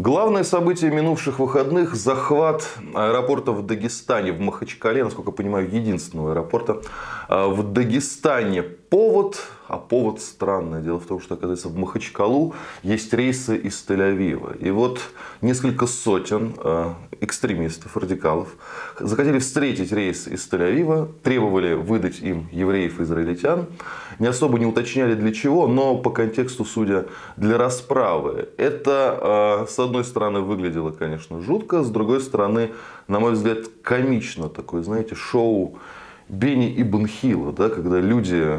Главное событие минувших выходных – захват аэропорта в Дагестане, в Махачкале, насколько я понимаю, единственного аэропорта а, в Дагестане. Повод, а повод странное. Дело в том, что, оказывается, в Махачкалу есть рейсы из Тель-Авива. И вот несколько сотен а, экстремистов, радикалов захотели встретить рейс из Тель-Авива, требовали выдать им евреев-израильтян. Не особо не уточняли для чего, но по контексту, судя, для расправы. Это, а, с одной стороны, выглядело, конечно, жутко, с другой стороны, на мой взгляд, комично. Такое, знаете, шоу Бени и Бенхила, да, когда люди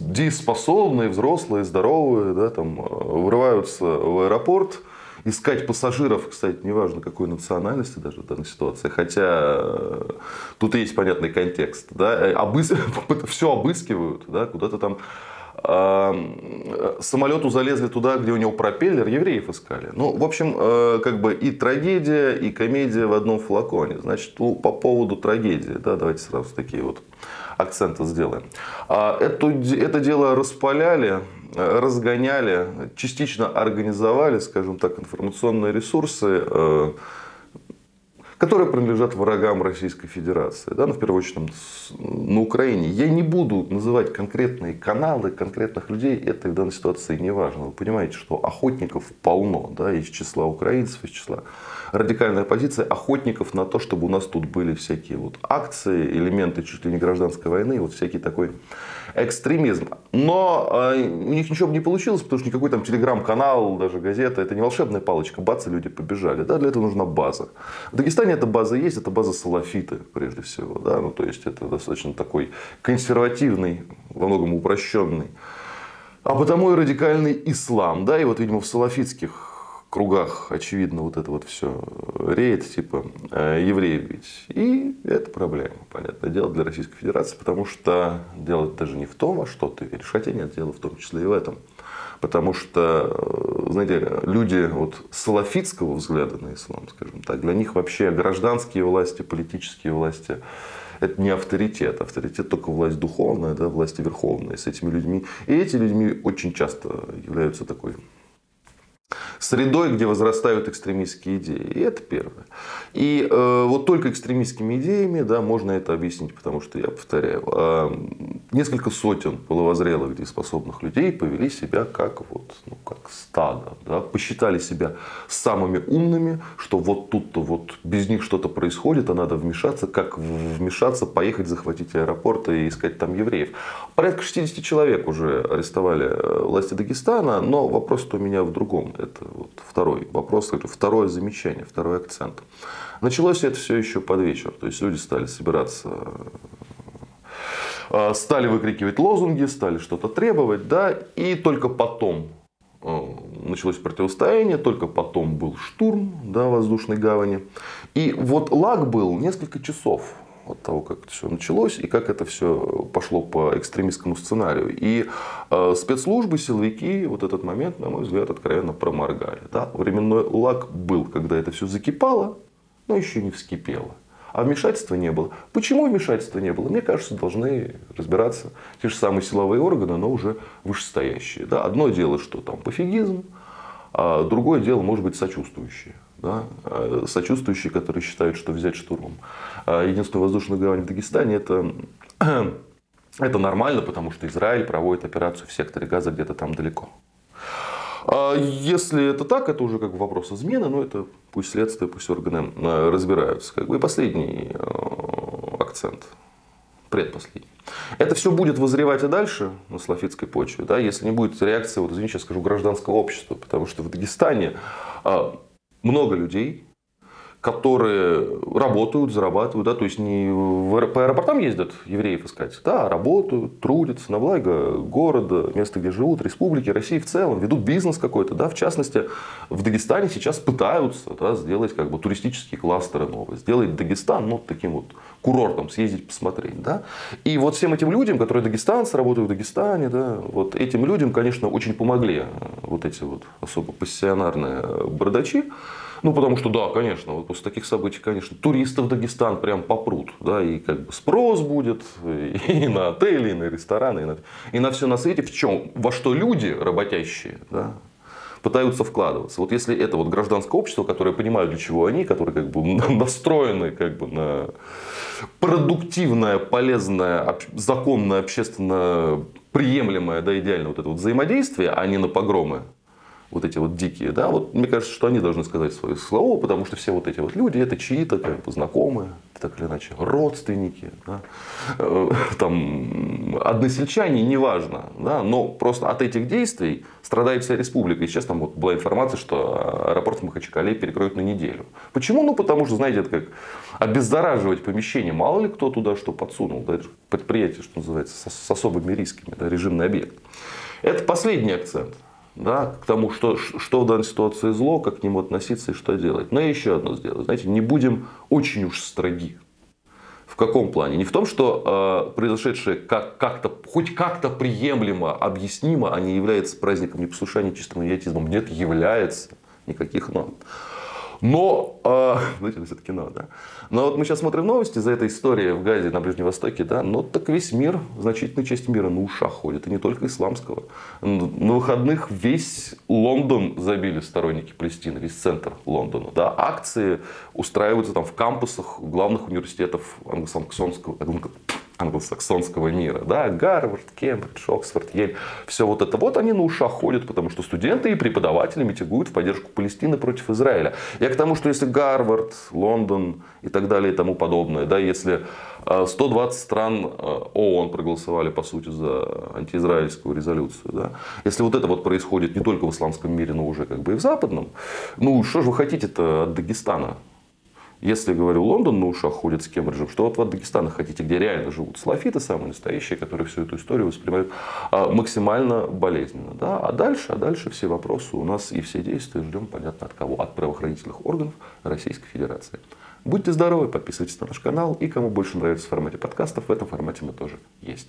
дееспособные, взрослые, здоровые, да, там, врываются в аэропорт, искать пассажиров, кстати, неважно какой национальности даже в данной ситуации, хотя э, тут есть понятный контекст, да, э, обыс... все обыскивают, да, куда-то там самолету залезли туда, где у него пропеллер, евреев искали. Ну, в общем, э, как бы и трагедия, и комедия в одном флаконе. Значит, по поводу трагедии, да, давайте сразу такие вот акценты сделаем. А, это, это дело распаляли, разгоняли, частично организовали, скажем так, информационные ресурсы, э, которые принадлежат врагам Российской Федерации, да, ну, в первую очередь на Украине. Я не буду называть конкретные каналы, конкретных людей, это в данной ситуации не важно. Вы понимаете, что охотников полно, да, из числа украинцев, из числа радикальной оппозиции, охотников на то, чтобы у нас тут были всякие вот акции, элементы чуть ли не гражданской войны, вот всякий такой экстремизм. Но э, у них ничего бы не получилось, потому что никакой там телеграм-канал, даже газета, это не волшебная палочка, бац, и люди побежали. Да, для этого нужна база. В Дагестане эта база есть, это база салафиты, прежде всего. Да? Ну, то есть это достаточно такой консервативный, во многом упрощенный, а потому и радикальный ислам. Да? И вот, видимо, в салафитских кругах, очевидно, вот это вот все реет, типа, э, евреев бить. И это проблема, понятное дело, для Российской Федерации, потому что дело даже не в том, во что ты веришь, хотя нет, дело в том числе и в этом. Потому что, э, знаете, люди вот салафитского взгляда на ислам, скажем так, для них вообще гражданские власти, политические власти это не авторитет. Авторитет только власть духовная, да, власть верховная с этими людьми. И эти людьми очень часто являются такой средой, где возрастают экстремистские идеи. И это первое. И э, вот только экстремистскими идеями да, можно это объяснить, потому что, я повторяю, э, несколько сотен половозрелых дееспособных людей повели себя как, вот, ну, как стадо. Да, посчитали себя самыми умными, что вот тут-то вот без них что-то происходит, а надо вмешаться. Как вмешаться, поехать, захватить аэропорт и искать там евреев. Порядка 60 человек уже арестовали э, власти Дагестана, но вопрос-то у меня в другом. Это вот второй вопрос, второе замечание, второй акцент. Началось это все еще под вечер. То есть люди стали собираться стали выкрикивать лозунги, стали что-то требовать, да, и только потом э, началось противостояние, только потом был штурм да, воздушной гавани. И вот лаг был несколько часов от того, как это все началось и как это все пошло по экстремистскому сценарию. И э, спецслужбы, силовики вот этот момент, на мой взгляд, откровенно проморгали. Да? Временной лак был, когда это все закипало, но еще не вскипело. А вмешательства не было. Почему вмешательства не было? Мне кажется, должны разбираться те же самые силовые органы, но уже вышестоящие. Да? Одно дело, что там пофигизм, а другое дело, может быть, сочувствующие да, э, сочувствующие, которые считают, что взять штурмом а единственную воздушную гавань в Дагестане, это, это нормально, потому что Израиль проводит операцию в секторе газа где-то там далеко. А если это так, это уже как бы вопрос измены, но это пусть следствие, пусть органы э, разбираются. Как бы. И последний э, акцент, предпоследний. Это все будет возревать и дальше на слафитской почве, да, если не будет реакции, вот, извините, я скажу, гражданского общества, потому что в Дагестане много людей, которые работают, зарабатывают, да, то есть не по аэропортам ездят евреев искать, да, работают, трудятся на благо города, места, где живут, республики, России в целом, ведут бизнес какой-то, да, в частности, в Дагестане сейчас пытаются да, сделать как бы туристические кластеры новые, сделать Дагестан, ну, таким вот курортом, съездить посмотреть, да, и вот всем этим людям, которые дагестанцы, работают в Дагестане, да, вот этим людям, конечно, очень помогли э, вот эти вот особо пассионарные бородачи, ну, потому что, да, конечно, вот после таких событий, конечно, туристов в Дагестан прям попрут. Да, и как бы спрос будет и на отели, и на рестораны, и на, и на все на свете. В чем? Во что люди работящие, да, пытаются вкладываться. Вот если это вот гражданское общество, которое понимает, для чего они, которые как бы настроены как бы на продуктивное, полезное, законное, общественно приемлемое, да, идеальное вот это вот взаимодействие, а не на погромы, вот эти вот дикие, да, вот мне кажется, что они должны сказать свое слово, потому что все вот эти вот люди, это чьи-то как бы знакомые, так или иначе, родственники, да, э, там, односельчане, неважно, да, но просто от этих действий страдает вся республика. И сейчас там вот была информация, что аэропорт в Махачкале перекроют на неделю. Почему? Ну, потому что, знаете, это как обеззараживать помещение. Мало ли кто туда что подсунул. Да, это предприятие, что называется, с особыми рисками, да, режимный объект. Это последний акцент да, к тому, что, что в данной ситуации зло, как к нему относиться и что делать. Но я еще одно сделаю. Знаете, не будем очень уж строги. В каком плане? Не в том, что э, произошедшее как, как-то, хоть как-то приемлемо, объяснимо, а не является праздником непослушания чистым идиотизмом. Нет, является. Никаких но. Но, э, знаете, ну, все-таки надо. Но вот мы сейчас смотрим новости за этой историей в Газе на Ближнем Востоке, да, ну так весь мир, значительная часть мира на ушах ходит, и не только исламского. На выходных весь Лондон забили сторонники Палестины, весь центр Лондона. Да, акции устраиваются там в кампусах главных университетов англосаксонского, англосаксонского мира. Да? Гарвард, Кембридж, Оксфорд, Ель. Все вот это вот они на ушах ходят, потому что студенты и преподаватели митигуют в поддержку Палестины против Израиля. Я к тому, что если Гарвард, Лондон и так далее и тому подобное, да, если 120 э, стран э, ООН проголосовали, по сути, за антиизраильскую резолюцию. Да? Если вот это вот происходит не только в исламском мире, но уже как бы и в западном, ну что же вы хотите-то от Дагестана? Если, говорю, Лондон на ушах ходит с Кембриджем, что вот от Дагестана хотите, где реально живут слафиты, самые настоящие, которые всю эту историю воспринимают а, максимально болезненно. Да? А дальше, а дальше все вопросы у нас и все действия ждем, понятно, от кого? От правоохранительных органов Российской Федерации. Будьте здоровы, подписывайтесь на наш канал. И кому больше нравится в формате подкастов, в этом формате мы тоже есть.